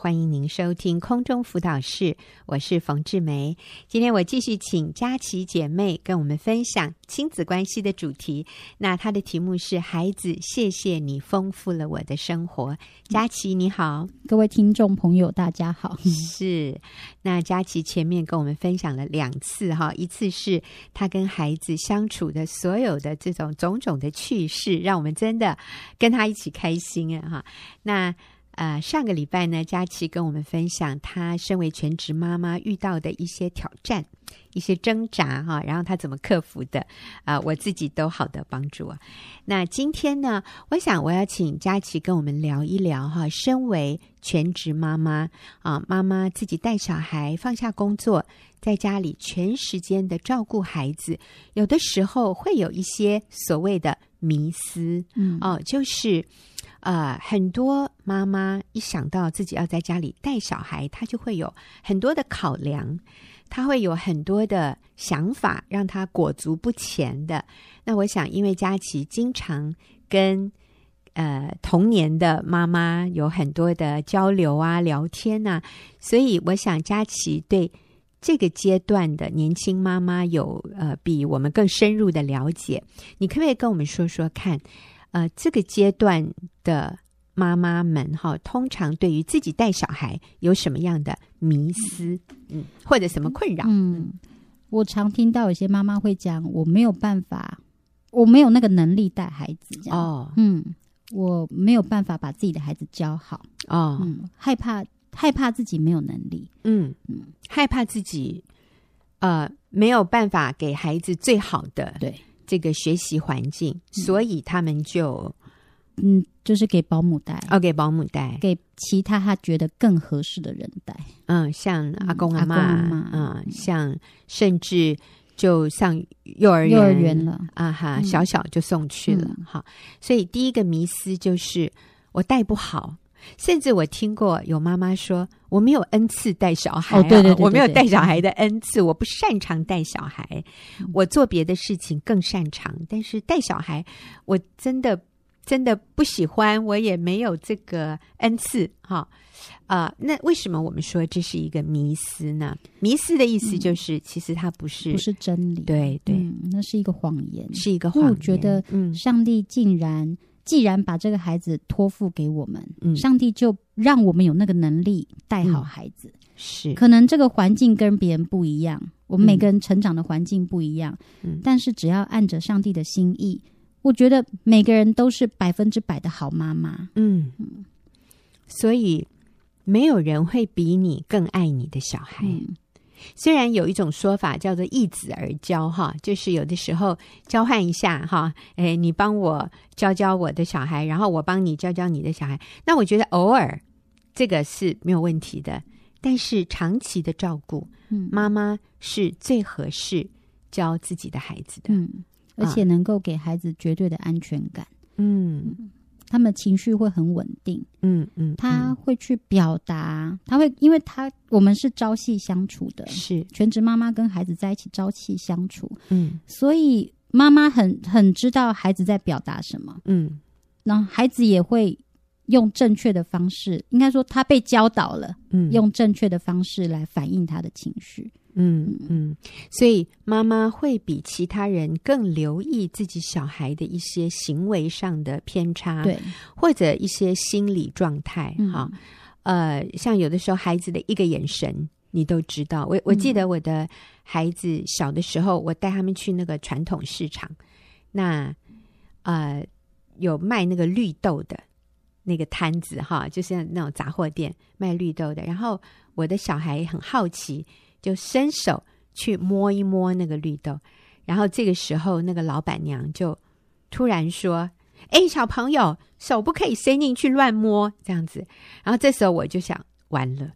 欢迎您收听空中辅导室，我是冯志梅。今天我继续请佳琪姐妹跟我们分享亲子关系的主题。那她的题目是“孩子，谢谢你丰富了我的生活”。佳琪你好，各位听众朋友大家好。是，那佳琪前面跟我们分享了两次哈，一次是她跟孩子相处的所有的这种种种的趣事，让我们真的跟她一起开心啊哈。那呃，上个礼拜呢，佳琪跟我们分享她身为全职妈妈遇到的一些挑战、一些挣扎哈，然后她怎么克服的啊、呃，我自己都好的帮助啊。那今天呢，我想我要请佳琪跟我们聊一聊哈，身为全职妈妈啊，妈妈自己带小孩，放下工作，在家里全时间的照顾孩子，有的时候会有一些所谓的迷思，嗯哦，就是。呃，很多妈妈一想到自己要在家里带小孩，她就会有很多的考量，她会有很多的想法，让她裹足不前的。那我想，因为佳琪经常跟呃童年的妈妈有很多的交流啊、聊天呐、啊，所以我想佳琪对这个阶段的年轻妈妈有呃比我们更深入的了解。你可不可以跟我们说说看？呃，这个阶段的妈妈们哈，通常对于自己带小孩有什么样的迷思，嗯，或者什么困扰？嗯，我常听到有些妈妈会讲，我没有办法，我没有那个能力带孩子，这样。哦，嗯，我没有办法把自己的孩子教好，哦，嗯，害怕害怕自己没有能力，嗯嗯，害怕自己呃没有办法给孩子最好的，对。这个学习环境，所以他们就，嗯，就是给保姆带，哦，给保姆带，给其他他觉得更合适的人带，嗯，像阿公阿妈，嗯，像甚至就上幼儿园，幼儿园了，啊哈，小小就送去了，好，所以第一个迷思就是我带不好。甚至我听过有妈妈说：“我没有恩赐带小孩，啊，哦，对对对对对，我没有带小孩的恩赐，我不擅长带小孩。我做别的事情更擅长，但是带小孩，我真的真的不喜欢，我也没有这个恩赐。”哈啊，那为什么我们说这是一个迷思呢？迷思的意思就是，嗯，其实它不是不是真理，对对，嗯，那是一个谎言，是一个谎言。我觉得，嗯，上帝竟然。既然把这个孩子托付给我们，嗯，上帝就让我们有那个能力带好孩子。嗯、是，可能这个环境跟别人不一样，我们每个人成长的环境不一样，嗯，但是只要按着上帝的心意，我觉得每个人都是百分之百的好妈妈。嗯。嗯，所以没有人会比你更爱你的小孩。嗯虽然有一种说法叫做易子而教哈，就是有的时候交换一下哈，诶，你帮我教教我的小孩，然后我帮你教教你的小孩。那我觉得偶尔这个是没有问题的，但是长期的照顾，嗯，妈妈是最合适教自己的孩子的，嗯，而且能够给孩子绝对的安全感，嗯。嗯他们情绪会很稳定，嗯嗯，他会去表达，他会，因为他我们是朝夕相处的，是。全职妈妈跟孩子在一起朝夕相处，嗯，所以妈妈很很知道孩子在表达什么，嗯，然后孩子也会用正确的方式，应该说他被教导了，嗯，用正确的方式来反映他的情绪。嗯嗯，所以妈妈会比其他人更留意自己小孩的一些行为上的偏差，对，或者一些心理状态。哈、嗯，呃，像有的时候孩子的一个眼神，你都知道。我我记得我的孩子小的时候，我带他们去那个传统市场，那呃有卖那个绿豆的那个摊子，哈，就是那种杂货店卖绿豆的。然后我的小孩很好奇。就伸手去摸一摸那个绿豆，然后这个时候那个老板娘就突然说：“哎，小朋友，手不可以伸进去乱摸这样子。”然后这时候我就想，完了，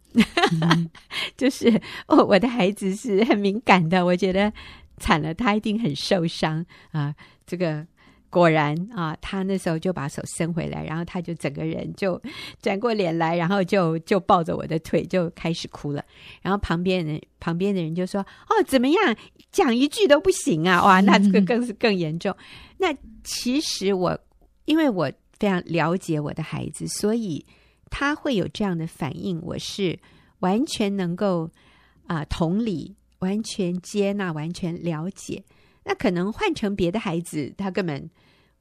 嗯、就是哦，我的孩子是很敏感的，我觉得惨了，他一定很受伤啊，这个。果然啊，他那时候就把手伸回来，然后他就整个人就转过脸来，然后就就抱着我的腿就开始哭了。然后旁边人旁边的人就说：“哦，怎么样？讲一句都不行啊！哇，那这个 更是更严重。”那其实我因为我非常了解我的孩子，所以他会有这样的反应，我是完全能够啊、呃、同理，完全接纳，完全了解。那可能换成别的孩子，他根本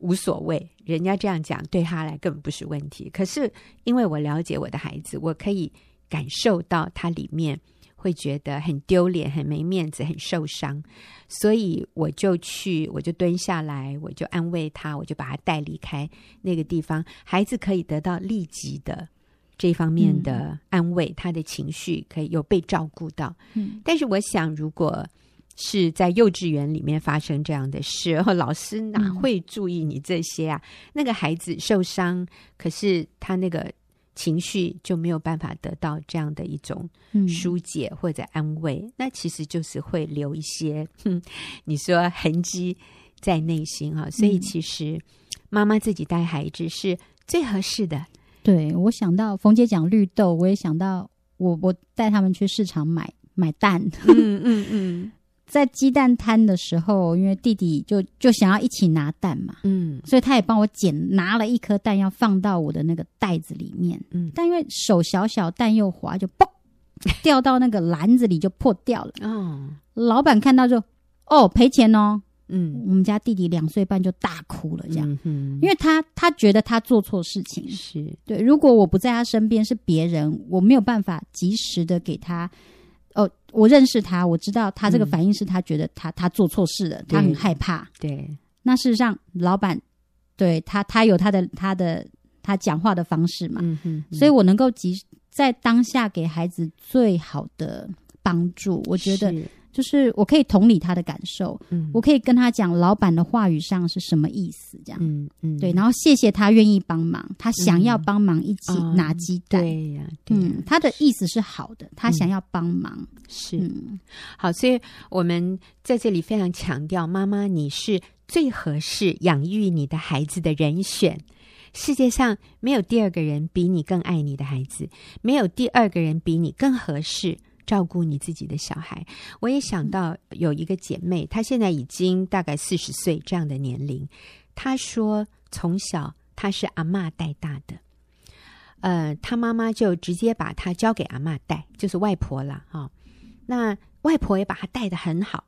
无所谓，人家这样讲对他来根本不是问题。可是因为我了解我的孩子，我可以感受到他里面会觉得很丢脸、很没面子、很受伤，所以我就去，我就蹲下来，我就安慰他，我就把他带离开那个地方。孩子可以得到立即的这方面的安慰，嗯、他的情绪可以有被照顾到。嗯，但是我想如果。是在幼稚园里面发生这样的事，然 后老师哪会注意你这些啊？嗯、那个孩子受伤，可是他那个情绪就没有办法得到这样的一种疏解或者安慰，嗯、那其实就是会留一些，哼，你说痕迹在内心啊。所以其实妈妈自己带孩子是最合适的。对，我想到冯姐讲绿豆，我也想到我我带他们去市场买买蛋，嗯嗯嗯。嗯嗯在鸡蛋摊的时候，因为弟弟就就想要一起拿蛋嘛，嗯，所以他也帮我捡拿了一颗蛋，要放到我的那个袋子里面，嗯，但因为手小小，蛋又滑，就嘣 掉到那个篮子里就破掉了。哦，老板看到就哦赔钱哦，嗯，我们家弟弟两岁半就大哭了，这样，嗯，因为他他觉得他做错事情，是。对，如果我不在他身边是别人，我没有办法及时的给他。哦，我认识他，我知道他这个反应是他觉得他、嗯、他做错事了，他很害怕。对，那事实上，老板对他，他有他的他的他讲话的方式嘛，嗯哼嗯，所以我能够及在当下给孩子最好的帮助，我觉得。就是我可以同理他的感受，嗯，我可以跟他讲老板的话语上是什么意思，这样，嗯嗯，对，然后谢谢他愿意帮忙，他想要帮忙一起拿鸡蛋，对呀，嗯，他的意思是好的，他想要帮忙，是，好，所以我们在这里非常强调，妈妈你是最合适养育你的孩子的人选，世界上没有第二个人比你更爱你的孩子，没有第二个人比你更合适。照顾你自己的小孩，我也想到有一个姐妹，她现在已经大概四十岁这样的年龄。她说，从小她是阿嬷带大的，呃，她妈妈就直接把她交给阿嬷带，就是外婆了哈、那外婆也把她带得很好。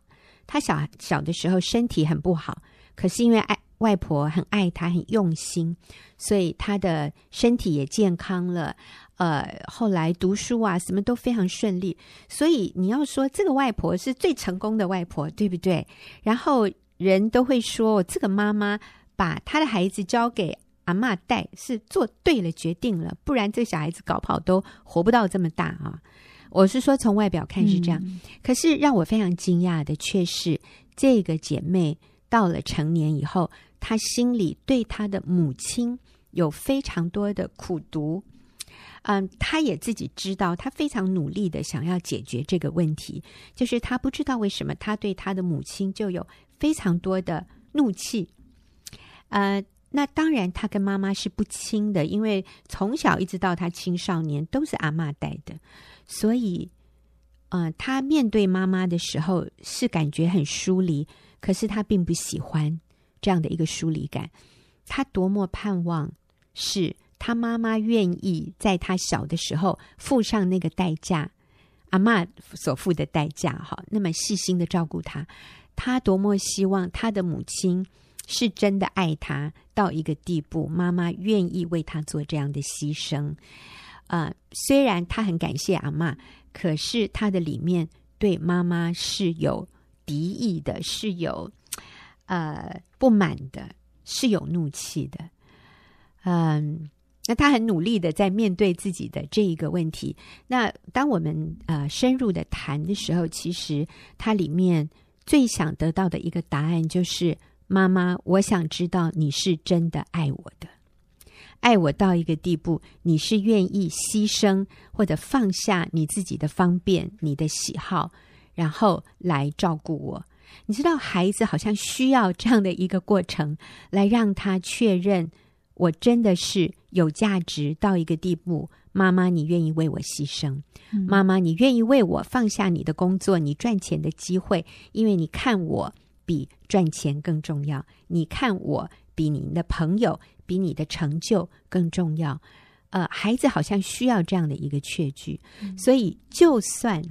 她小小的时候身体很不好，可是因为爱外婆很爱她，很用心，所以她的身体也健康了。呃，后来读书啊，什么都非常顺利，所以你要说这个外婆是最成功的外婆，对不对？然后人都会说，这个妈妈把她的孩子交给阿妈带，是做对了决定了，不然这小孩子搞不好都活不到这么大啊！我是说，从外表看是这样，嗯、可是让我非常惊讶的却是，这个姐妹到了成年以后，她心里对她的母亲有非常多的苦毒。嗯，他也自己知道，他非常努力的想要解决这个问题，就是他不知道为什么他对他的母亲就有非常多的怒气。呃，那当然他跟妈妈是不亲的，因为从小一直到他青少年都是阿嬷带的，所以，呃，他面对妈妈的时候是感觉很疏离，可是他并不喜欢这样的一个疏离感，他多么盼望是。他妈妈愿意在他小的时候付上那个代价，阿嬷所付的代价，哈，那么细心的照顾他，他多么希望他的母亲是真的爱他到一个地步，妈妈愿意为他做这样的牺牲。呃，虽然他很感谢阿嬷，可是他的里面对妈妈是有敌意的，是有呃不满的，是有怒气的，嗯。那他很努力的在面对自己的这一个问题。那当我们呃深入的谈的时候，其实他里面最想得到的一个答案就是：妈妈，我想知道你是真的爱我的，爱我到一个地步，你是愿意牺牲或者放下你自己的方便、你的喜好，然后来照顾我。你知道，孩子好像需要这样的一个过程，来让他确认。我真的是有价值到一个地步，妈妈，你愿意为我牺牲？嗯、妈妈，你愿意为我放下你的工作，你赚钱的机会，因为你看我比赚钱更重要，你看我比你的朋友、比你的成就更重要。呃，孩子好像需要这样的一个确据，嗯、所以就算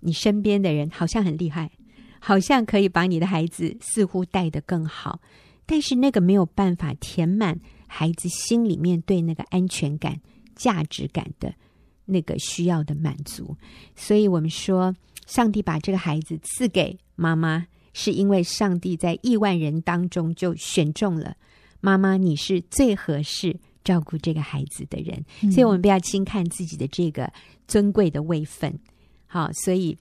你身边的人好像很厉害，好像可以把你的孩子似乎带得更好，但是那个没有办法填满孩子心里面对那个安全感、价值感的那个需要的满足。所以我们说，上帝把这个孩子赐给妈妈，是因为上帝在亿万人当中就选中了妈妈，你是最合适照顾这个孩子的人。嗯、所以我们不要轻看自己的这个尊贵的位分。好，所以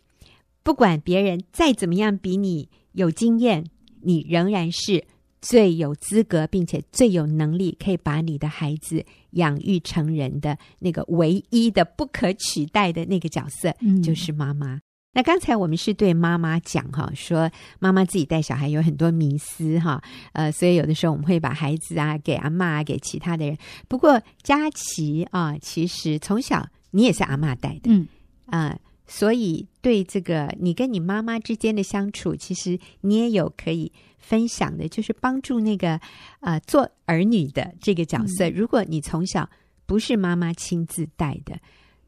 不管别人再怎么样比你有经验，你仍然是最有资格并且最有能力，可以把你的孩子养育成人的那个唯一的不可取代的那个角色，嗯、就是妈妈。那刚才我们是对妈妈讲哈，说妈妈自己带小孩有很多迷思哈，呃，所以有的时候我们会把孩子啊给阿妈啊，给其他的人。不过佳琪啊，其实从小你也是阿妈带的，嗯啊、呃，所以对这个你跟你妈妈之间的相处，其实你也有可以分享的，就是帮助那个呃做儿女的这个角色。嗯、如果你从小不是妈妈亲自带的，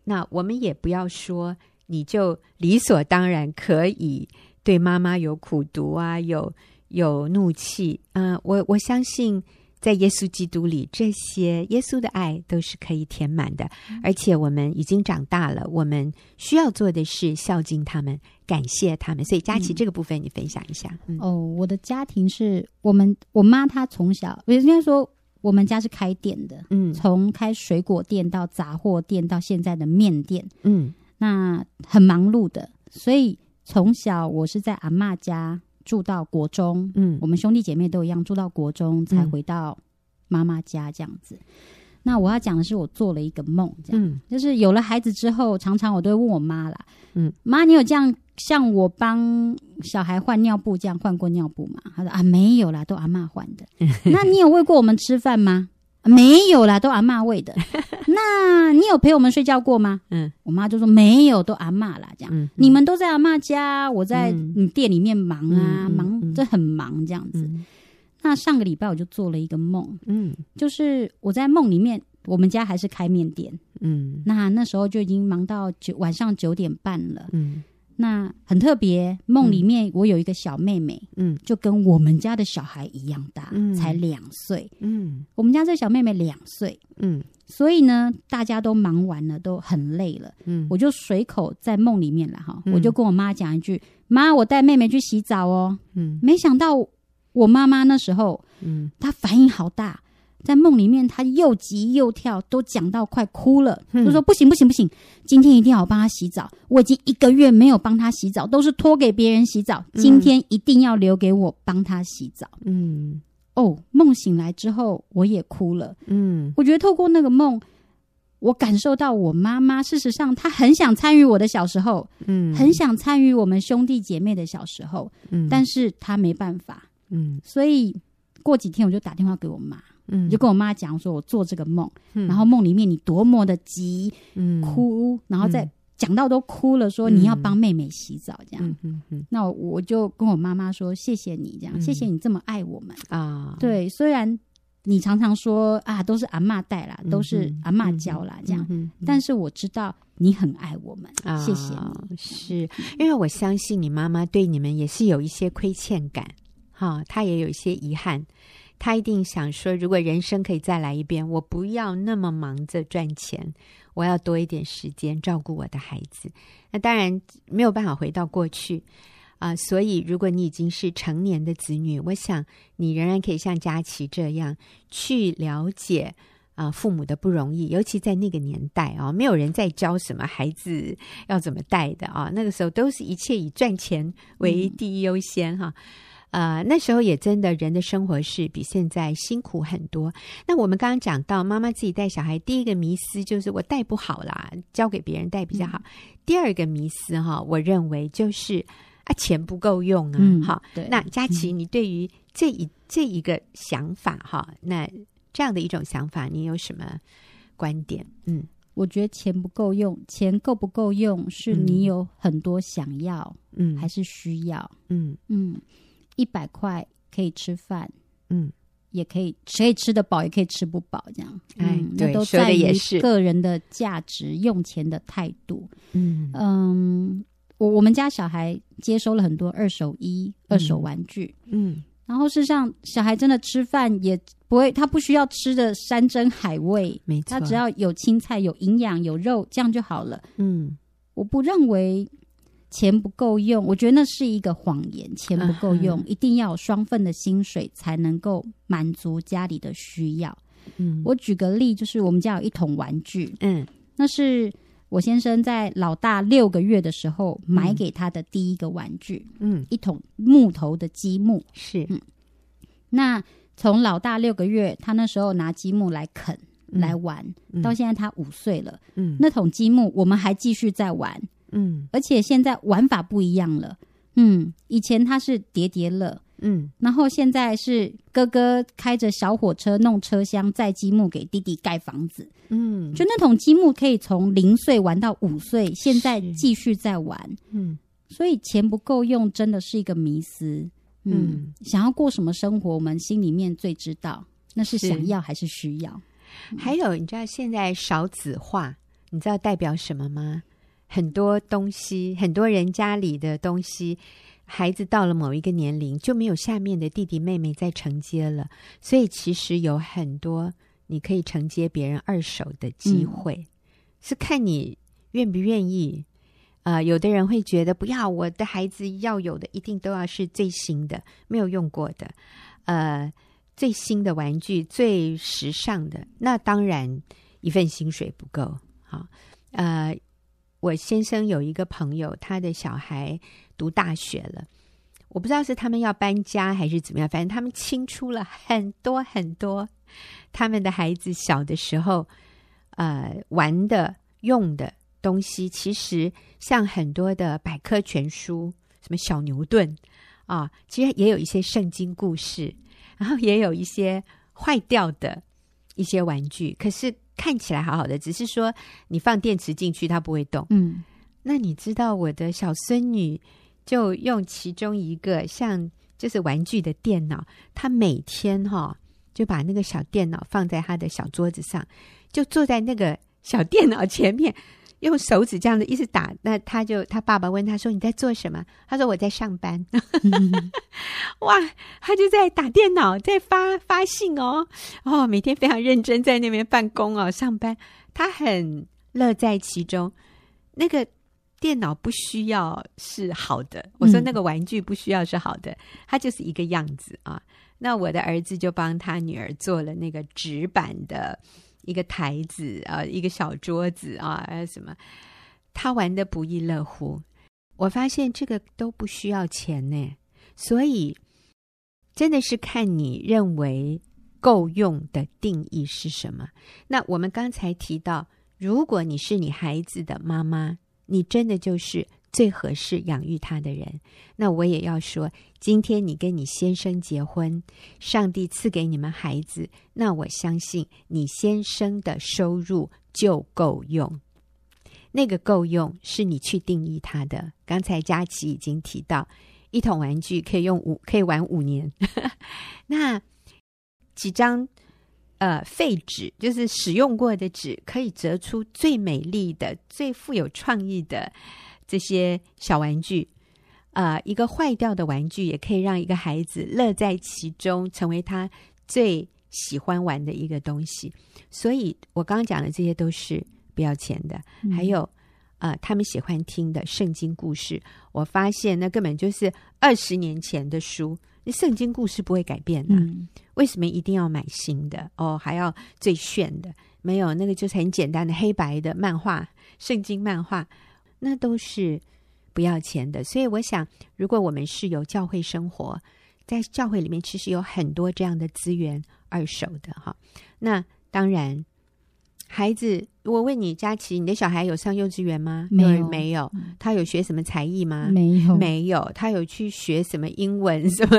那我们也不要说。你就理所当然可以对妈妈有苦读啊，有有怒气。嗯、呃，我我相信在耶稣基督里，这些耶稣的爱都是可以填满的。而且我们已经长大了，我们需要做的是孝敬他们，感谢他们。所以佳琪这个部分，你分享一下。嗯、哦，我的家庭是我们我妈她从小，应该说我们家是开店的，嗯，从开水果店到杂货店到现在的面店，嗯。那很忙碌的，所以从小我是在阿嬷家住到国中，嗯，我们兄弟姐妹都一样住到国中才回到妈妈家这样子。嗯、那我要讲的是，我做了一个梦，这样，嗯、就是有了孩子之后，常常我都会问我妈啦，嗯，妈，你有这样像我帮小孩换尿布这样换过尿布吗？她说啊，没有啦，都阿妈换的。那你有喂过我们吃饭吗？没有啦，都阿妈喂的。那你有陪我们睡觉过吗？嗯，我妈就说没有，都阿妈啦。这样，嗯、你们都在阿妈家，我在店里面忙啊，嗯、忙，这很忙这样子。嗯、那上个礼拜我就做了一个梦，嗯，就是我在梦里面，我们家还是开面店，嗯，那那时候就已经忙到九晚上九点半了，嗯。那很特别，梦里面我有一个小妹妹，嗯，就跟我们家的小孩一样大，嗯，才两岁，嗯，我们家这小妹妹两岁，嗯，所以呢，大家都忙完了，都很累了，嗯，我就随口在梦里面了哈，我就跟我妈讲一句，妈，我带妹妹去洗澡哦，嗯，没想到我妈妈那时候，嗯，她反应好大。在梦里面，他又急又跳，都讲到快哭了，嗯、就说不行不行不行，今天一定要我帮他洗澡。我已经一个月没有帮他洗澡，都是托给别人洗澡，今天一定要留给我帮他洗澡。嗯，哦，梦醒来之后，我也哭了。嗯，我觉得透过那个梦，我感受到我妈妈，事实上她很想参与我的小时候，嗯，很想参与我们兄弟姐妹的小时候，嗯，但是她没办法，嗯，所以过几天我就打电话给我妈。嗯，就跟我妈讲说，我做这个梦，嗯、然后梦里面你多么的急，嗯，哭，然后再讲到都哭了，说你要帮妹妹洗澡，这样，嗯嗯嗯、那我，就跟我妈妈说，谢谢你这样，嗯、谢谢你这么爱我们啊。对，虽然你常常说啊，都是阿妈带啦，都是阿妈教啦，这样，嗯嗯嗯、但是我知道你很爱我们，啊、谢谢你。是。因为我相信你妈妈对你们也是有一些亏欠感，哈，她也有一些遗憾。他一定想说，如果人生可以再来一遍，我不要那么忙着赚钱，我要多一点时间照顾我的孩子。那当然没有办法回到过去啊、呃，所以如果你已经是成年的子女，我想你仍然可以像佳琪这样去了解啊、呃、父母的不容易，尤其在那个年代啊、哦，没有人在教什么孩子要怎么带的啊、哦，那个时候都是一切以赚钱为第一优先哈。嗯呃，那时候也真的，人的生活是比现在辛苦很多。那我们刚刚讲到，妈妈自己带小孩，第一个迷思就是我带不好啦，交给别人带比较好。嗯、第二个迷思哈，我认为就是啊，钱不够用啊。嗯、好，那佳琪，你对于这一这一个想法哈，那这样的一种想法，你有什么观点？嗯，我觉得钱不够用，钱够不够用，是你有很多想要，嗯，还是需要？嗯嗯。一百块可以吃饭，嗯，也可以，可以吃得饱，也可以吃不饱，这样。哎、嗯，那都在于个人的价值、用钱的态度。嗯嗯，我我们家小孩接收了很多二手衣、二手玩具。嗯，嗯然后事实上，小孩真的吃饭也不会，他不需要吃的山珍海味，没错，他只要有青菜、有营养、有肉，这样就好了。嗯，我不认为。钱不够用，我觉得那是一个谎言。钱不够用，嗯、一定要有双份的薪水才能够满足家里的需要。嗯，我举个例，就是我们家有一桶玩具，嗯，那是我先生在老大六个月的时候买给他的第一个玩具，嗯，一桶木头的积木，是，嗯，那从老大六个月，他那时候拿积木来啃、嗯、来玩，到现在他五岁了，嗯，那桶积木我们还继续在玩。嗯，而且现在玩法不一样了。嗯，以前他是叠叠乐，嗯，然后现在是哥哥开着小火车弄车厢载积木给弟弟盖房子。嗯，就那桶积木可以从零岁玩到五岁，现在继续在玩。嗯，所以钱不够用真的是一个迷思。嗯，嗯，想要过什么生活，我们心里面最知道，那是想要还是需要？还有，你知道现在少子化，你知道代表什么吗？很多东西，很多人家里的东西，孩子到了某一个年龄就没有下面的弟弟妹妹在承接了，所以其实有很多你可以承接别人二手的机会，嗯、是看你愿不愿意。啊、呃，有的人会觉得不要，我的孩子要有的一定都要是最新的，没有用过的，呃，最新的玩具，最时尚的，那当然一份薪水不够，好，呃。我先生有一个朋友，他的小孩读大学了，我不知道是他们要搬家还是怎么样，反正他们清出了很多很多 他们的孩子小的时候，呃，玩的用的东西，其实像很多的百科全书，什么小牛顿啊，其实也有一些圣经故事，然后也有一些坏掉的一些玩具，可是。看起来好好的，只是说你放电池进去，它不会动。嗯，那你知道我的小孙女就用其中一个像就是玩具的电脑，她每天哈、哦、就把那个小电脑放在她的小桌子上，就坐在那个小电脑前面。用手指这样子一直打，那他就他爸爸问他说：“你在做什么？”他说：“我在上班。” 哇，他就在打电脑，在发发信哦哦，每天非常认真在那边办公哦，上班。他很乐在其中。那个电脑不需要是好的，我说那个玩具不需要是好的，它就是一个样子啊。那我的儿子就帮他女儿做了那个纸板的。一个台子啊，一个小桌子啊，还有什么？他玩的不亦乐乎。我发现这个都不需要钱呢，所以真的是看你认为够用的定义是什么。那我们刚才提到，如果你是你孩子的妈妈，你真的就是。最合适养育他的人，那我也要说，今天你跟你先生结婚，上帝赐给你们孩子，那我相信你先生的收入就够用。那个够用是你去定义他的。刚才佳琪已经提到，一桶玩具可以用五，可以玩五年。那几张呃废纸，就是使用过的纸，可以折出最美丽的、最富有创意的。这些小玩具，啊、呃，一个坏掉的玩具也可以让一个孩子乐在其中，成为他最喜欢玩的一个东西。所以，我刚刚讲的这些都是不要钱的。嗯、还有，啊、呃，他们喜欢听的圣经故事，我发现那根本就是二十年前的书，那圣经故事不会改变的。嗯、为什么一定要买新的？哦，还要最炫的？没有，那个就是很简单的黑白的漫画，圣经漫画。那都是不要钱的，所以我想，如果我们是有教会生活，在教会里面，其实有很多这样的资源，二手的哈。那当然，孩子，我问你，佳琪，你的小孩有上幼稚园吗？没有，没有。他有学什么才艺吗？没有，没有。他有去学什么英文、什么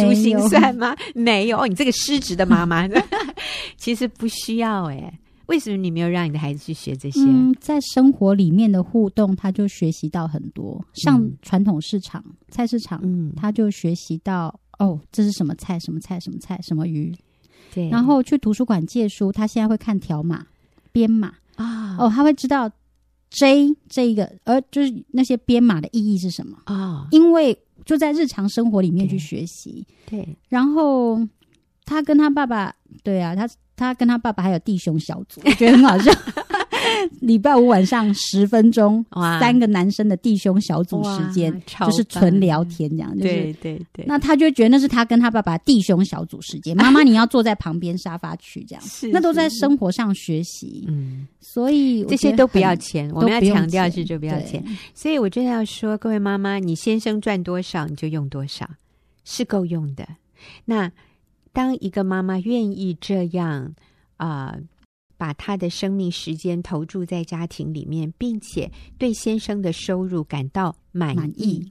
珠心算吗？没有。哦，你这个失职的妈妈，其实不需要哎。为什么你没有让你的孩子去学这些？嗯，在生活里面的互动，他就学习到很多。上传统市场、嗯、菜市场，嗯，他就学习到哦，这是什么菜？什么菜？什么菜？什么鱼？对，然后去图书馆借书，他现在会看条码、编码啊，哦，他会知道 J 这一个，而就是那些编码的意义是什么啊？因为就在日常生活里面去学习，对，对，然后他跟他爸爸，对啊，他他跟他爸爸还有弟兄小组，我觉得很好笑。礼拜五晚上十分钟，三个男生的弟兄小组时间，就是纯聊天这样。对对对。那他就觉得那是他跟他爸爸弟兄小组时间，妈妈你要坐在旁边沙发区这样。那都在生活上学习。嗯，所以这些都不要钱，我们要强调是就不要钱。所以我真的要说，各位妈妈，你先生赚多少你就用多少，是够用的。那当一个妈妈愿意这样啊。呃把她的生命时间投注在家庭里面，并且对先生的收入感到满意，满意。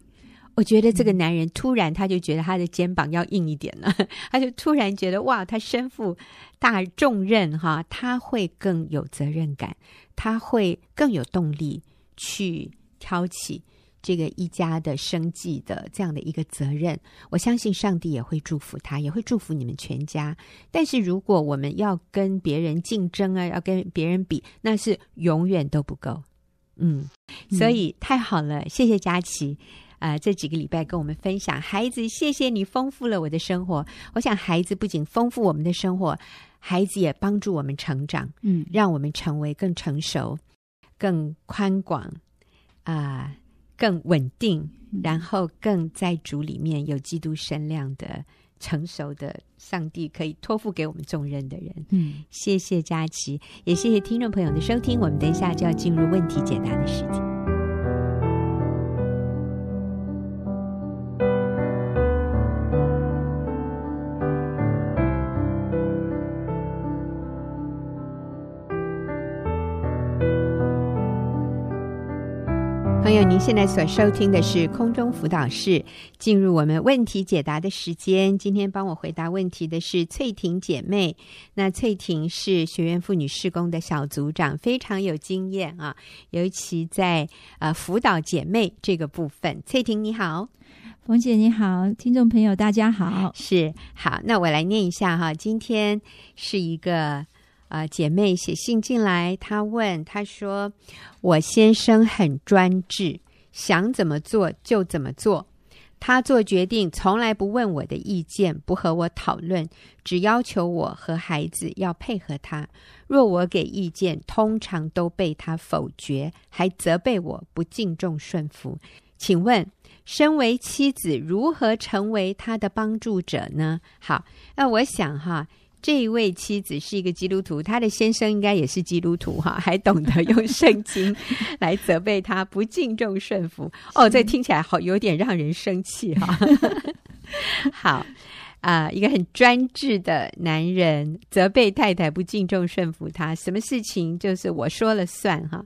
我觉得这个男人突然他就觉得他的肩膀要硬一点了，他就突然觉得哇，他身负大重任哈，他会更有责任感，他会更有动力去挑起。这个一家的生计的这样的一个责任，我相信上帝也会祝福他，也会祝福你们全家。但是如果我们要跟别人竞争啊，要跟别人比，那是永远都不够。嗯，所以太好了，谢谢佳琪啊，呃，这几个礼拜跟我们分享，孩子，谢谢你丰富了我的生活。我想孩子不仅丰富我们的生活，孩子也帮助我们成长，嗯，让我们成为更成熟、更宽广啊。呃更稳定，然后更在主里面有基督身量的成熟的上帝，可以托付给我们重任的人。嗯，谢谢佳琪，也谢谢听众朋友的收听。我们等一下就要进入问题解答的时间。您现在所收听的是空中辅导室，进入我们问题解答的时间。今天帮我回答问题的是翠婷姐妹。那翠婷是学院妇女事工的小组长，非常有经验啊，尤其在呃辅导姐妹这个部分。翠婷你好，冯姐你好，听众朋友大家好，是好。那我来念一下哈，今天是一个。啊、姐妹写信进来，她问，她说：“我先生很专制，想怎么做就怎么做。他做决定从来不问我的意见，不和我讨论，只要求我和孩子要配合他。若我给意见，通常都被他否决，还责备我不敬重顺服。请问，身为妻子，如何成为他的帮助者呢？”好，那我想哈。这一位妻子是一个基督徒，她的先生应该也是基督徒哈，还懂得用圣经来责备他不敬重顺服。哦，这听起来好有点让人生气哈。好啊、呃，一个很专制的男人责备太太不敬重顺服他，什么事情就是我说了算哈。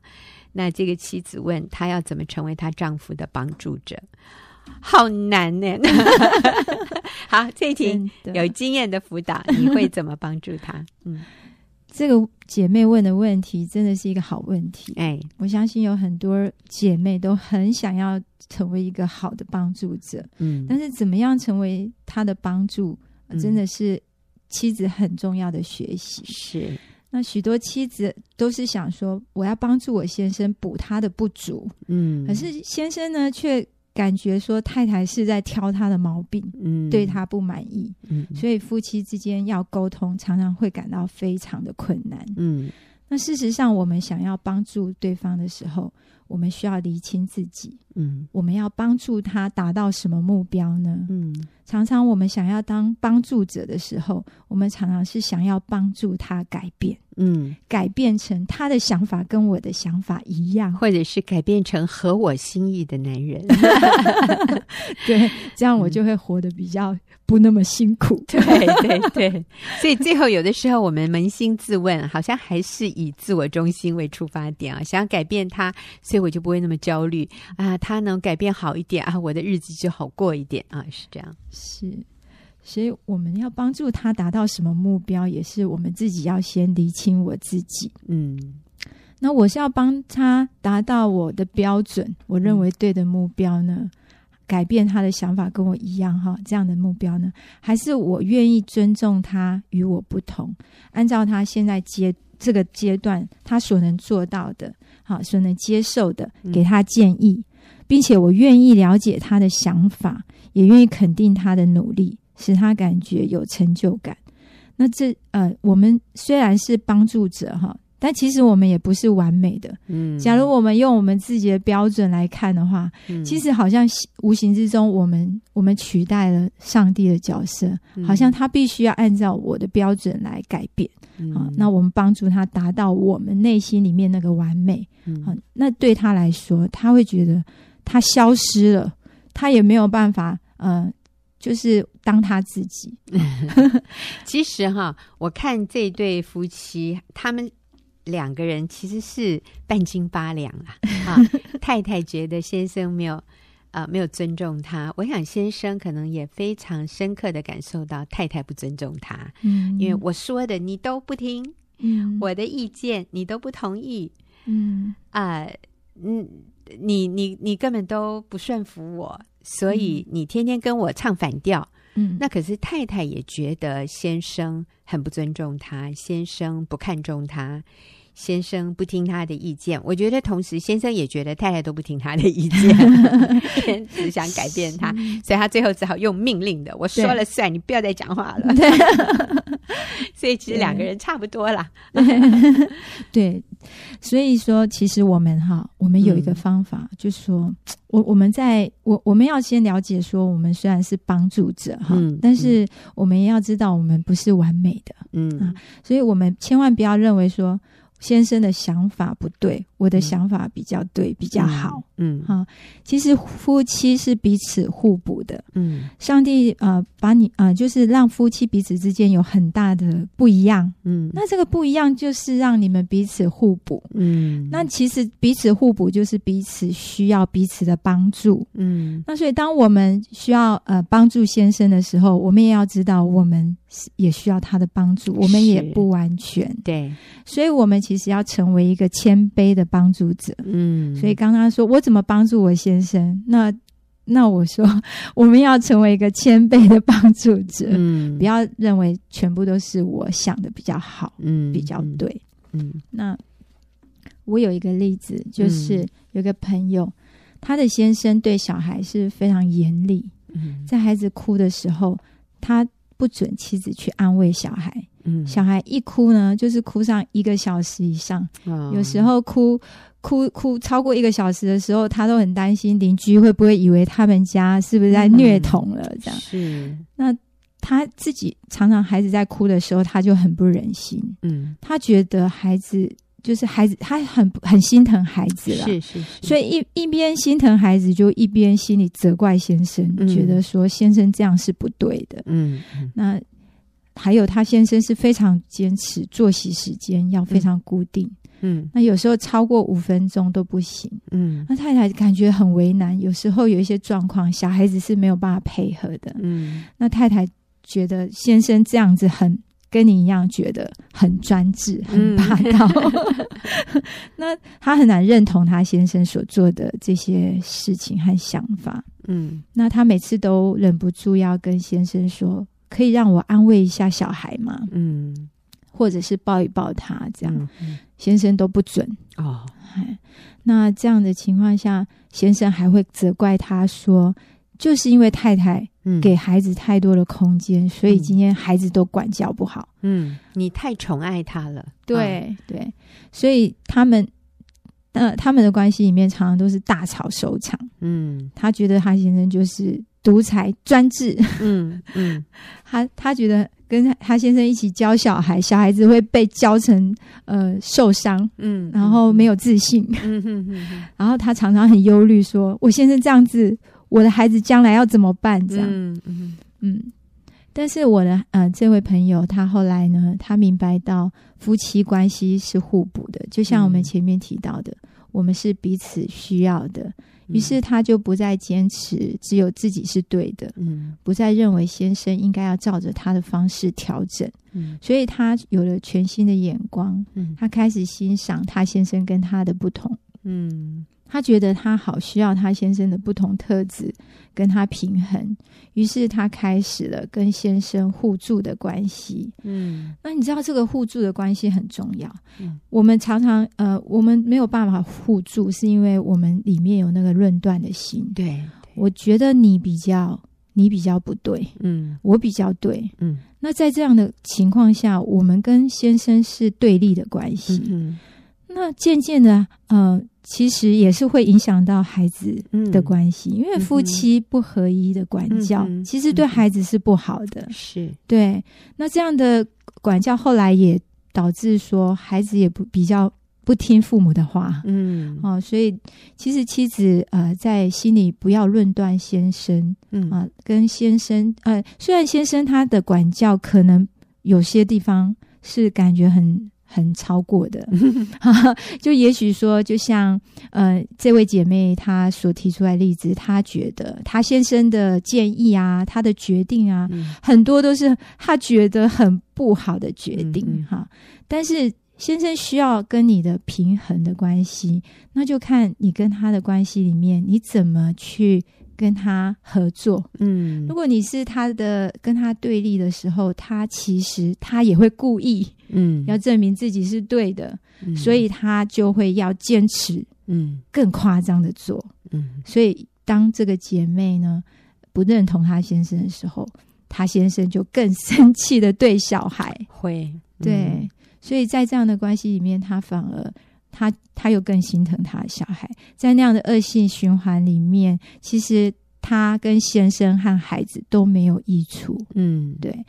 那这个妻子问他要怎么成为她丈夫的帮助者？好难呢。好，这一题有经验的辅导，你会怎么帮助他？嗯，这个姐妹问的问题真的是一个好问题。哎，我相信有很多姐妹都很想要成为一个好的帮助者。嗯，但是怎么样成为他的帮助，真的是妻子很重要的学习。是，那许多妻子都是想说，我要帮助我先生补他的不足。嗯，可是先生呢，却。感觉说太太是在挑他的毛病，嗯，对他不满意，嗯，所以夫妻之间要沟通，常常会感到非常的困难，嗯。那事实上，我们想要帮助对方的时候，我们需要厘清自己，嗯，我们要帮助他达到什么目标呢？嗯，常常我们想要当帮助者的时候，我们常常是想要帮助他改变。嗯，改变成他的想法跟我的想法一样，或者是改变成合我心意的男人。对，这样我就会活得比较不那么辛苦。对对对，所以最后有的时候我们扪心自问，好像还是以自我中心为出发点啊，想要改变他，所以我就不会那么焦虑啊。他能改变好一点啊，我的日子就好过一点啊，是这样。是。所以我们要帮助他达到什么目标，也是我们自己要先厘清我自己。嗯，那我是要帮他达到我的标准，我认为对的目标呢？改变他的想法跟我一样哈，这样的目标呢？还是我愿意尊重他与我不同，按照他现在阶这个阶段他所能做到的，好，所能接受的，给他建议，并且我愿意了解他的想法，也愿意肯定他的努力，使他感觉有成就感。那这呃，我们虽然是帮助者哈。但其实我们也不是完美的。嗯，假如我们用我们自己的标准来看的话，嗯，其实好像无形之中，我们我们取代了上帝的角色，嗯，好像他必须要按照我的标准来改变。嗯，啊，那我们帮助他达到我们内心里面那个完美。嗯，啊，那对他来说，他会觉得他消失了，他也没有办法，呃，就是当他自己。其实哈，我看这对夫妻，他们。两个人其实是半斤八两啊！啊，太太觉得先生没有啊、呃，没有尊重他。我想先生可能也非常深刻的感受到太太不尊重他。嗯，因为我说的你都不听，嗯，我的意见你都不同意，嗯啊，嗯，你你你根本都不顺服我，所以你天天跟我唱反调。嗯，那可是太太也觉得先生很不尊重他，先生不看重他。先生不听他的意见，我觉得同时先生也觉得太太都不听他的意见，只想改变他，所以他最后只好用命令的，我说了算，你不要再讲话了。所以其实两个人差不多啦。对，所以说其实我们哈，我们有一个方法，嗯、就是说我我们在我我们要先了解说，我们虽然是帮助者哈，嗯、但是我们也要知道我们不是完美的，嗯啊，所以我们千万不要认为说。先生的想法不对，我的想法比较对，嗯、比较好。嗯，哈、啊，其实夫妻是彼此互补的。嗯，上帝呃，把你呃，就是让夫妻彼此之间有很大的不一样。嗯，那这个不一样就是让你们彼此互补。嗯，那其实彼此互补就是彼此需要彼此的帮助。嗯，那所以当我们需要呃帮助先生的时候，我们也要知道我们也需要他的帮助，我们也不完全。对，所以我们其实要成为一个谦卑的帮助者。嗯，所以刚刚说我怎么。帮助我先生？那那我说，我们要成为一个谦卑的帮助者，嗯，不要认为全部都是我想的比较好，嗯，比较对，嗯。那我有一个例子，就是有个朋友，嗯，他的先生对小孩是非常严厉，嗯，在孩子哭的时候，他不准妻子去安慰小孩，嗯，小孩一哭呢，就是哭上一个小时以上，哦，有时候哭。哭哭超过一个小时的时候，他都很担心邻居会不会以为他们家是不是在虐童了？这样、嗯、是。那他自己常常孩子在哭的时候，他就很不忍心。嗯，他觉得孩子就是孩子，他很很心疼孩子了。是是是。所以一一边心疼孩子，就一边心里责怪先生，嗯、觉得说先生这样是不对的。嗯。那还有他先生是非常坚持作息时间要非常固定。嗯嗯，那有时候超过五分钟都不行。嗯，那太太感觉很为难。有时候有一些状况，小孩子是没有办法配合的。嗯，那太太觉得先生这样子很跟你一样，觉得很专制、很霸道。嗯、那他很难认同他先生所做的这些事情和想法。嗯，那他每次都忍不住要跟先生说：“可以让我安慰一下小孩吗？”嗯。或者是抱一抱他，这样，先生都不准哦。那这样的情况下，先生还会责怪他说，就是因为太太给孩子太多的空间，嗯、所以今天孩子都管教不好。嗯，你太宠爱他了。对、嗯、对，所以他们呃，他们的关系里面常常都是大吵收场。嗯，他觉得他先生就是独裁专制。嗯嗯，他他觉得。跟他先生一起教小孩，小孩子会被教成呃受伤，嗯，然后没有自信，嗯哼哼哼，然后他常常很忧虑，说：“我先生这样子，我的孩子将来要怎么办？”这样，嗯嗯。嗯。但是我的呃这位朋友，他后来呢，他明白到夫妻关系是互补的，就像我们前面提到的，嗯、我们是彼此需要的。于是他就不再坚持只有自己是对的，嗯，不再认为先生应该要照着他的方式调整，嗯，所以他有了全新的眼光，嗯，他开始欣赏他先生跟他的不同，嗯，她觉得她好需要她先生的不同特质跟她平衡，于是她开始了跟先生互助的关系。嗯，那你知道这个互助的关系很重要。嗯，我们常常呃，我们没有办法互助，是因为我们里面有那个论断的心。对，对，我觉得你比较你比较不对，嗯，我比较对，嗯。那在这样的情况下，我们跟先生是对立的关系。嗯，那渐渐的，呃，其实也是会影响到孩子的关系，嗯、因为夫妻不合一的管教，嗯、其实对孩子是不好的。是对。那这样的管教后来也导致说，孩子也不比较。不听父母的话，嗯，哦，所以其实妻子呃在心里不要论断先生，嗯啊，跟先生呃，虽然先生他的管教可能有些地方是感觉很很超过的，就也许说，就像呃这位姐妹她所提出来的例子，她觉得她先生的建议啊，她的决定啊，嗯、很多都是她觉得很不好的决定，哈，但是。先生需要跟你的平衡的关系，那就看你跟他的关系里面，你怎么去跟他合作。嗯，如果你是他的跟他对立的时候，他其实他也会故意，嗯，要证明自己是对的，嗯，所以他就会要坚持，嗯，更夸张的做，嗯。所以当这个姐妹呢不认同她先生的时候，她先生就更生气的对小孩。会，嗯，对。所以在这样的关系里面，他反而他他又更心疼他的小孩，在那样的恶性循环里面，其实他跟先生和孩子都没有益处。嗯，对。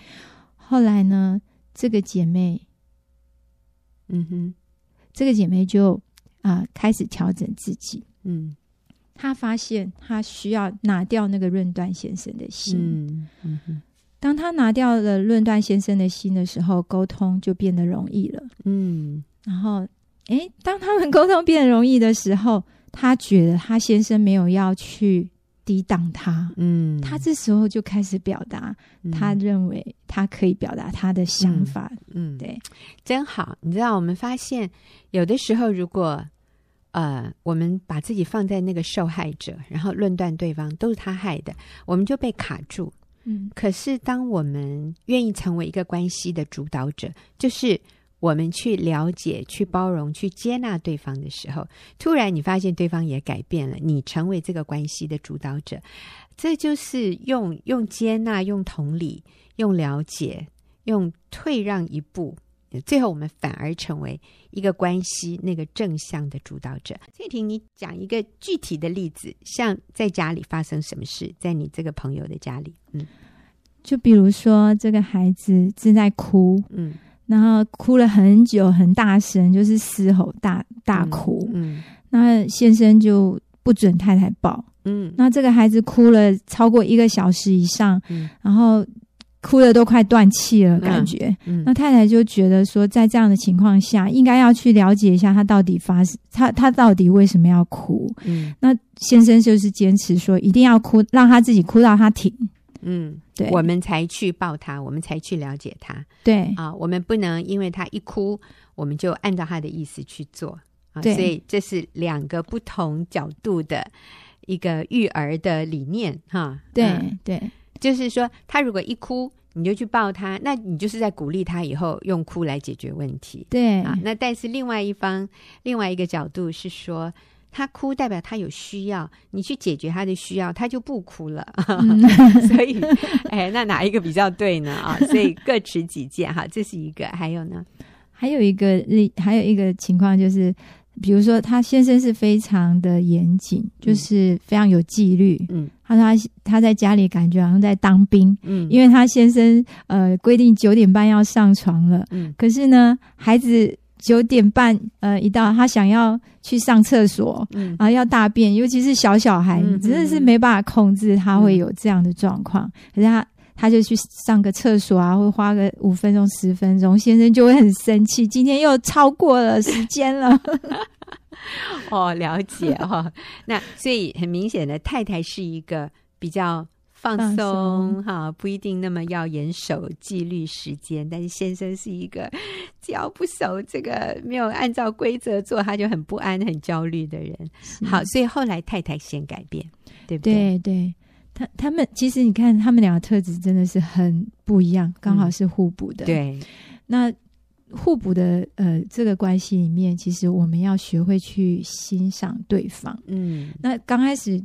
后来呢，这个姐妹，嗯哼，这个姐妹就啊、呃、开始调整自己。嗯，她发现她需要拿掉那个论断先生的心。嗯，嗯哼。当她拿掉了论断先生的心的时候，沟通就变得容易了。嗯，然后，诶，当他们沟通变得容易的时候，他觉得他先生没有要去抵挡他。嗯，他这时候就开始表达，他认为他可以表达他的想法。嗯，对，真好。你知道，我们发现有的时候，如果呃，我们把自己放在那个受害者，然后论断对方都是他害的，我们就被卡住。嗯，可是当我们愿意成为一个关系的主导者，就是我们去了解、去包容、去接纳对方的时候，突然你发现对方也改变了，你成为这个关系的主导者，这就是用用接纳、用同理、用了解、用退让一步。最后，我们反而成为一个关系那个正向的主导者。翠婷，你讲一个具体的例子，像在家里发生什么事，在你这个朋友的家里，嗯，就比如说这个孩子正在哭，嗯，然后哭了很久，很大声，就是嘶吼大大哭，嗯，嗯，那先生就不准太太抱，嗯，那这个孩子哭了超过一个小时以上，嗯，然后。哭的都快断气了，感觉。那太太就觉得说，在这样的情况下，应该要去了解一下他到底发生，他他到底为什么要哭。嗯，那先生就是坚持说，一定要哭，让他自己哭到他停。嗯，对，我们才去抱他，我们才去了解他。对啊，我们不能因为他一哭，我们就按照他的意思去做。啊，所以这是两个不同角度的一个育儿的理念。哈，对、嗯、对。就是说，他如果一哭，你就去抱他，那你就是在鼓励他以后用哭来解决问题。对啊，那但是另外一方，另外一个角度是说，他哭代表他有需要，你去解决他的需要，他就不哭了。嗯、所以，哎，那哪一个比较对呢？啊，所以各持己见哈，这是一个。还有呢，还有一个例，还有一个情况就是。比如说，他先生是非常的严谨，就是非常有纪律。嗯，他说他他在家里感觉好像在当兵。嗯，因为他先生呃规定九点半要上床了。嗯，可是呢，孩子九点半呃一到，他想要去上厕所，嗯，然后要大便，尤其是小小孩，嗯，真的是没办法控制他会有这样的状况。嗯，可是他。他就去上个厕所啊，会花个五分钟、十分钟，先生就会很生气，今天又超过了时间了。哦，了解哈、哦。那所以很明显的，太太是一个比较放松哈，不一定那么要严守纪律时间。但是先生是一个只要不守这个，没有按照规则做，他就很不安、很焦虑的人。好，所以后来太太先改变，对不对？对对，他他们其实你看，他们两个特质真的是很不一样，刚好是互补的。嗯、对，那。互补的呃，这个关系里面，其实我们要学会去欣赏对方。嗯，那刚开始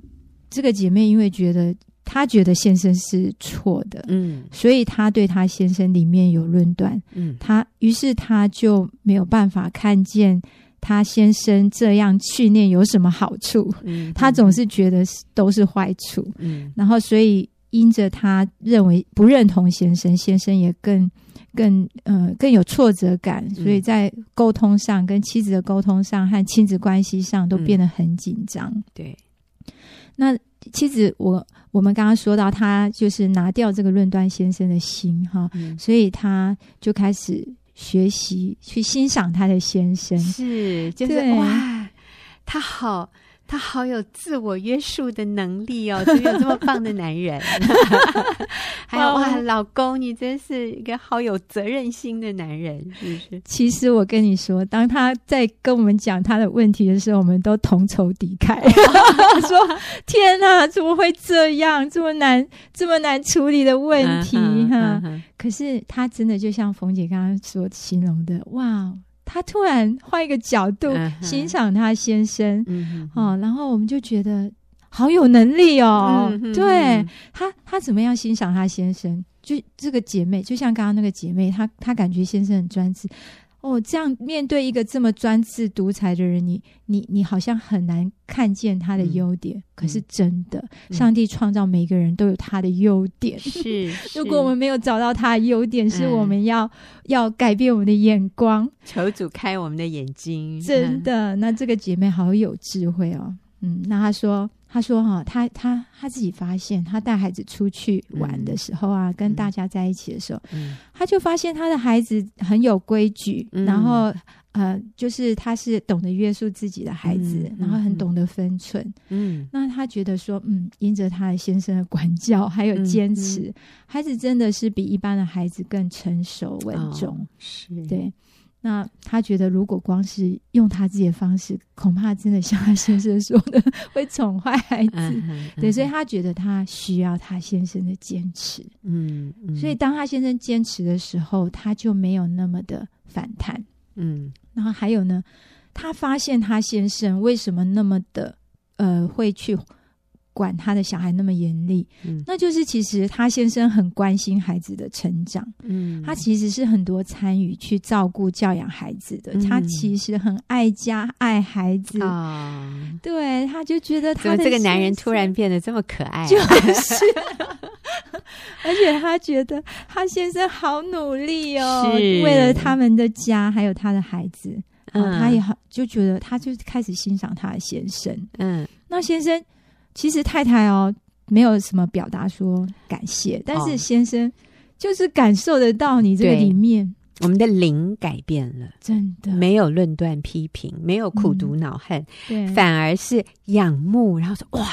这个姐妹因为觉得她觉得先生是错的，嗯，所以她对她先生里面有论断，嗯，她于是她就没有办法看见她先生这样训练有什么好处，嗯，她总是觉得都是坏处，嗯，然后所以因着她认为不认同先生，先生也更。更呃更有挫折感，所以在沟通上、嗯、跟妻子的沟通上和亲子关系上都变得很紧张。嗯、对，那妻子我我们刚刚说到，他就是拿掉这个论断先生的心哈，嗯、所以他就开始学习去欣赏他的先生，是就是哇，他好。他好有自我约束的能力哦，怎么有这么棒的男人？还有哇，老公，你真是一个好有责任心的男人，是不是？其实我跟你说，当他在跟我们讲他的问题的时候，我们都同仇敌忾，说：“天哪，怎么会这样？这么难，这么难处理的问题哈！”可是他真的就像冯姐刚刚所形容的，哇！他突然换一个角度欣赏她先生，嗯、哦，然后我们就觉得好有能力哦。嗯、对她，她怎么样欣赏她先生？就这个姐妹，就像刚刚那个姐妹，她她感觉先生很专制。哦，这样面对一个这么专制独裁的人，你你你好像很难看见他的优点。嗯、可是真的，嗯、上帝创造每个人都有他的优点。是，如果我们没有找到他的优点，是我们要、嗯、要改变我们的眼光，求主开我们的眼睛。真的，那这个姐妹好有智慧哦。嗯，那她说。他说：“哈，他他他自己发现，他带孩子出去玩的时候啊，嗯、跟大家在一起的时候，嗯、他就发现他的孩子很有规矩，嗯、然后呃，就是他是懂得约束自己的孩子，嗯、然后很懂得分寸。嗯，那他觉得说，嗯，因着他的先生的管教还有坚持，孩子真的是比一般的孩子更成熟稳重。哦、是。对。”那他觉得，如果光是用他自己的方式，恐怕真的像他先生说的，会宠坏孩子。对，所以他觉得他需要他先生的坚持。嗯，嗯，所以当他先生坚持的时候，他就没有那么的反弹。嗯，然后还有呢，他发现他先生为什么那么的呃会去。管他的小孩那么严厉，嗯，那就是其实他先生很关心孩子的成长，嗯，他其实是很多参与去照顾教养孩子的，嗯，他其实很爱家爱孩子啊，哦，对，他就觉得他的这个男人突然变得这么可爱，啊，就是，而且他觉得他先生好努力哦，为了他们的家还有他的孩子，嗯，他也好就觉得他就开始欣赏他的先生，嗯，那先生。其实太太哦，没有什么表达说感谢，但是先生就是感受得到你这个里面，我们的灵改变了，真的。没有论断批评，没有苦读恼恨，对，反而是仰慕，然后说哇，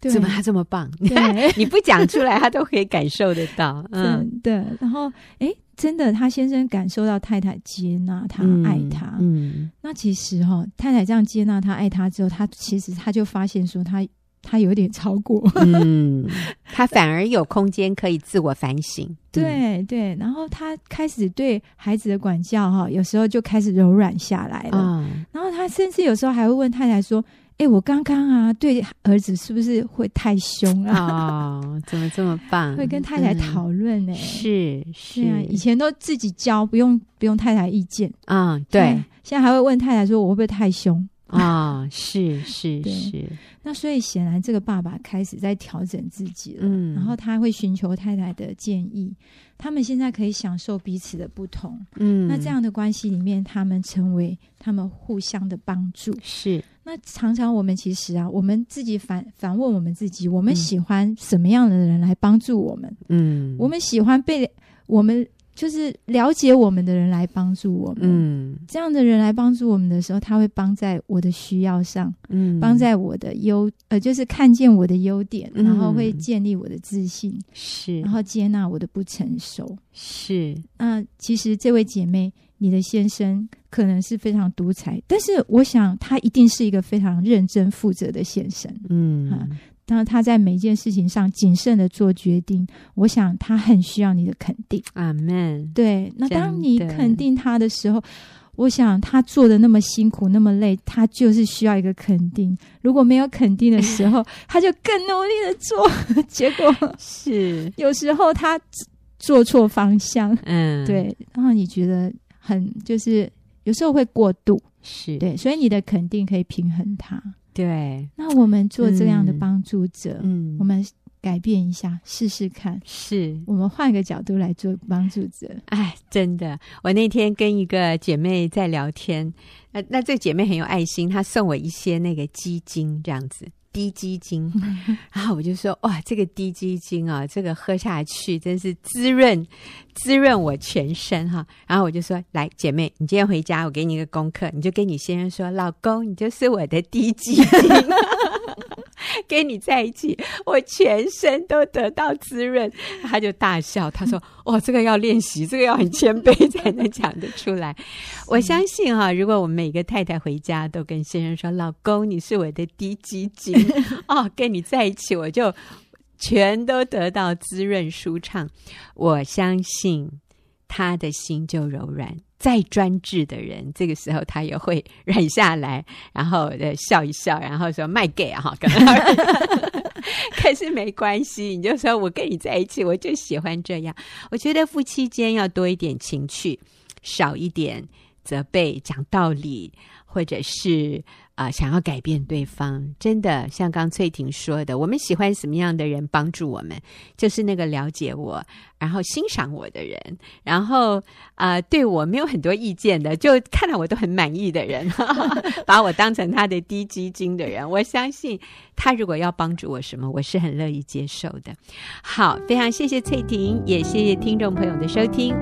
怎么他这么棒？对，你不讲出来，他都可以感受得到，嗯，对。然后哎，真的，他先生感受到太太接纳他，爱他，嗯，那其实哈，太太这样接纳他、爱他之后，他其实他就发现说他。他有点超过，嗯，他 反而有空间可以自我反省，对对，然后他开始对孩子的管教哈，有时候就开始柔软下来了，嗯，然后他甚至有时候还会问太太说：“哎，我刚刚啊，对儿子是不是会太凶啊？哦，怎么这么棒？” 会跟太太讨论呢，是是。啊，以前都自己教，不用不用太太意见。啊，对，现在还会问太太说：“我会不会太凶？” 啊，是是是。那所以显然这个爸爸开始在调整自己了，嗯，然后他会寻求太太的建议，他们现在可以享受彼此的不同，嗯，那这样的关系里面，他们成为他们互相的帮助，是。那常常我们其实啊，我们自己反反问我们自己，我们喜欢什么样的人来帮助我们？嗯，我们喜欢被我们。就是了解我们的人来帮助我们。嗯，这样的人来帮助我们的时候，他会帮在我的需要上，嗯，帮在我的优呃，就是看见我的优点，嗯，然后会建立我的自信，是，然后接纳我的不成熟，是。那其实这位姐妹，你的先生可能是非常独裁，但是我想他一定是一个非常认真负责的先生。嗯。啊那他在每一件事情上谨慎的做决定，我想他很需要你的肯定。阿门。对，那当你肯定他的时候，我想他做的那么辛苦，那么累，他就是需要一个肯定。如果没有肯定的时候，他就更努力的做，结果是有时候他做错方向。嗯，对。然后你觉得很就是有时候会过度，是对，所以你的肯定可以平衡他。对，那我们做这样的帮助者，嗯，我们改变一下，试试看，是。我们换个角度来做帮助者。哎，真的，我那天跟一个姐妹在聊天，那那这姐妹很有爱心，她送我一些那个鸡精，这样子。滴鸡精，然后我就说哇，这个滴鸡精啊，这个喝下去真是滋润，滋润我全身哈。然后我就说，来姐妹，你今天回家，我给你一个功课，你就跟你先生说，老公，你就是我的滴鸡精。跟你在一起，我全身都得到滋润。他就大笑，他说：“哦，这个要练习，这个要很谦卑才能讲得出来。”我相信哈，如果我们每个太太回家都跟先生说：“老公，你是我的滴鸡精哦，跟你在一起，我就全都得到滋润舒畅。”我相信他的心就柔软。再专制的人，这个时候他也会忍下来，然后呃笑一笑，然后说卖给啊哈，可 可是没关系，你就说我跟你在一起，我就喜欢这样。我觉得夫妻间要多一点情趣，少一点责备，讲道理，或者是。啊、想要改变对方，真的像刚翠婷说的，我们喜欢什么样的人帮助我们？就是那个了解我，然后欣赏我的人，然后啊、对我没有很多意见的，就看到我都很满意的人，把我当成他的低基金的人。我相信他如果要帮助我什么，我是很乐意接受的。好，非常谢谢翠婷，也谢谢听众朋友的收听。